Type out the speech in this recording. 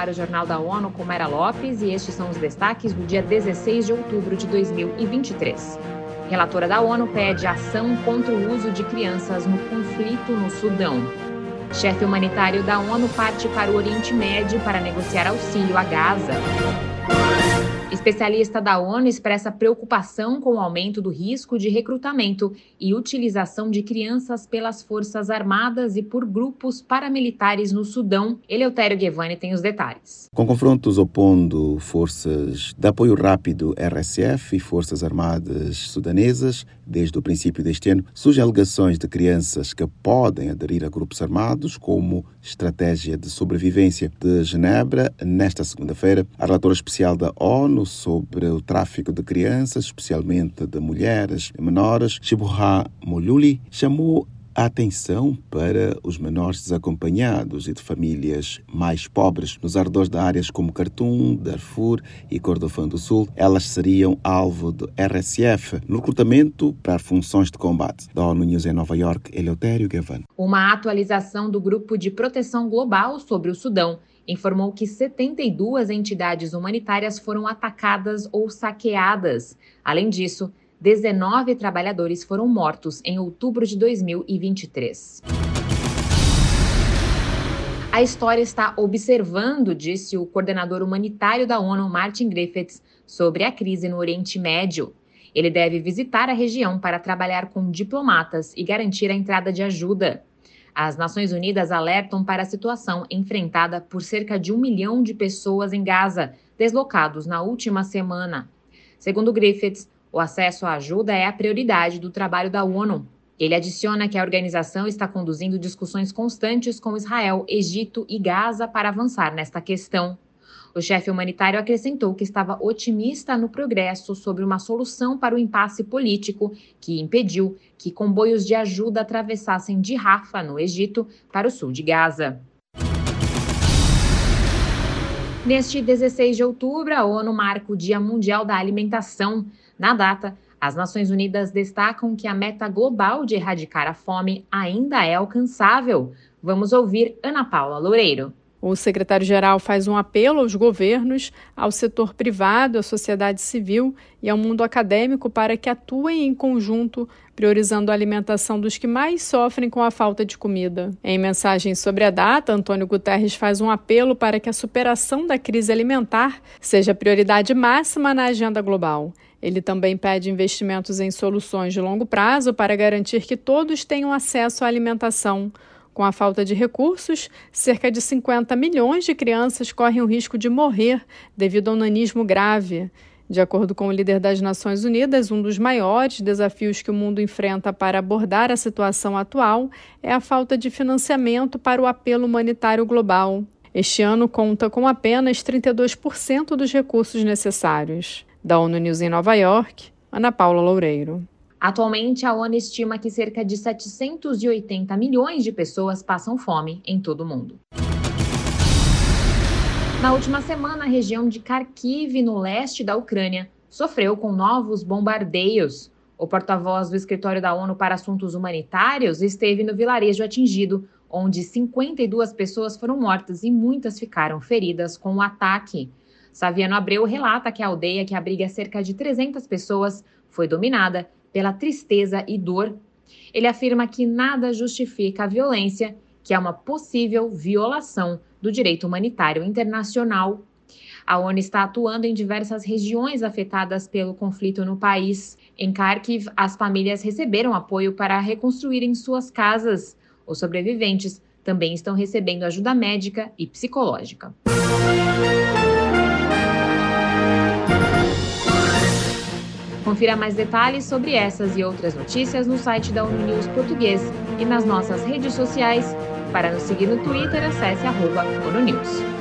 ar o Jornal da ONU com Mera Lopes e estes são os destaques do dia 16 de outubro de 2023. Relatora da ONU pede ação contra o uso de crianças no conflito no Sudão. Chefe humanitário da ONU parte para o Oriente Médio para negociar auxílio a Gaza. Especialista da ONU expressa preocupação com o aumento do risco de recrutamento e utilização de crianças pelas Forças Armadas e por grupos paramilitares no Sudão. Eleutério Guevani tem os detalhes. Com confrontos opondo forças de apoio rápido RSF e Forças Armadas sudanesas, desde o princípio deste ano, surgem alegações de crianças que podem aderir a grupos armados como estratégia de sobrevivência. De Genebra, nesta segunda-feira, a relatora especial da ONU sobre o tráfico de crianças, especialmente de mulheres e menores, Shibuha Moluli, chamou a atenção para os menores desacompanhados e de famílias mais pobres. Nos arredores de áreas como Khartoum, Darfur e Kordofã do Sul, elas seriam alvo do RSF no recrutamento para funções de combate. Da ONU News em Nova York, Eleutério Gavan. Uma atualização do Grupo de Proteção Global sobre o Sudão informou que 72 entidades humanitárias foram atacadas ou saqueadas. Além disso, 19 trabalhadores foram mortos em outubro de 2023. A história está observando, disse o coordenador humanitário da ONU, Martin Griffiths, sobre a crise no Oriente Médio. Ele deve visitar a região para trabalhar com diplomatas e garantir a entrada de ajuda. As Nações Unidas alertam para a situação enfrentada por cerca de um milhão de pessoas em Gaza, deslocados na última semana. Segundo Griffiths, o acesso à ajuda é a prioridade do trabalho da ONU. Ele adiciona que a organização está conduzindo discussões constantes com Israel, Egito e Gaza para avançar nesta questão. O chefe humanitário acrescentou que estava otimista no progresso sobre uma solução para o impasse político que impediu que comboios de ajuda atravessassem de Rafa, no Egito, para o sul de Gaza. Neste 16 de outubro, a ONU marca o Dia Mundial da Alimentação. Na data, as Nações Unidas destacam que a meta global de erradicar a fome ainda é alcançável. Vamos ouvir Ana Paula Loureiro. O secretário-geral faz um apelo aos governos, ao setor privado, à sociedade civil e ao mundo acadêmico para que atuem em conjunto, priorizando a alimentação dos que mais sofrem com a falta de comida. Em mensagem sobre a data, Antônio Guterres faz um apelo para que a superação da crise alimentar seja prioridade máxima na agenda global. Ele também pede investimentos em soluções de longo prazo para garantir que todos tenham acesso à alimentação com a falta de recursos, cerca de 50 milhões de crianças correm o risco de morrer devido ao nanismo grave. De acordo com o líder das Nações Unidas, um dos maiores desafios que o mundo enfrenta para abordar a situação atual é a falta de financiamento para o apelo humanitário global. Este ano conta com apenas 32% dos recursos necessários. Da ONU News em Nova York, Ana Paula Loureiro. Atualmente, a ONU estima que cerca de 780 milhões de pessoas passam fome em todo o mundo. Na última semana, a região de Kharkiv, no leste da Ucrânia, sofreu com novos bombardeios. O porta-voz do Escritório da ONU para Assuntos Humanitários esteve no vilarejo atingido, onde 52 pessoas foram mortas e muitas ficaram feridas com o ataque. Saviano Abreu relata que a aldeia, que abriga cerca de 300 pessoas, foi dominada pela tristeza e dor. Ele afirma que nada justifica a violência, que é uma possível violação do direito humanitário internacional. A ONU está atuando em diversas regiões afetadas pelo conflito no país. Em Kharkiv, as famílias receberam apoio para reconstruírem suas casas. Os sobreviventes também estão recebendo ajuda médica e psicológica. Confira mais detalhes sobre essas e outras notícias no site da ONU News Português e nas nossas redes sociais. Para nos seguir no Twitter, acesse arroba ONU News.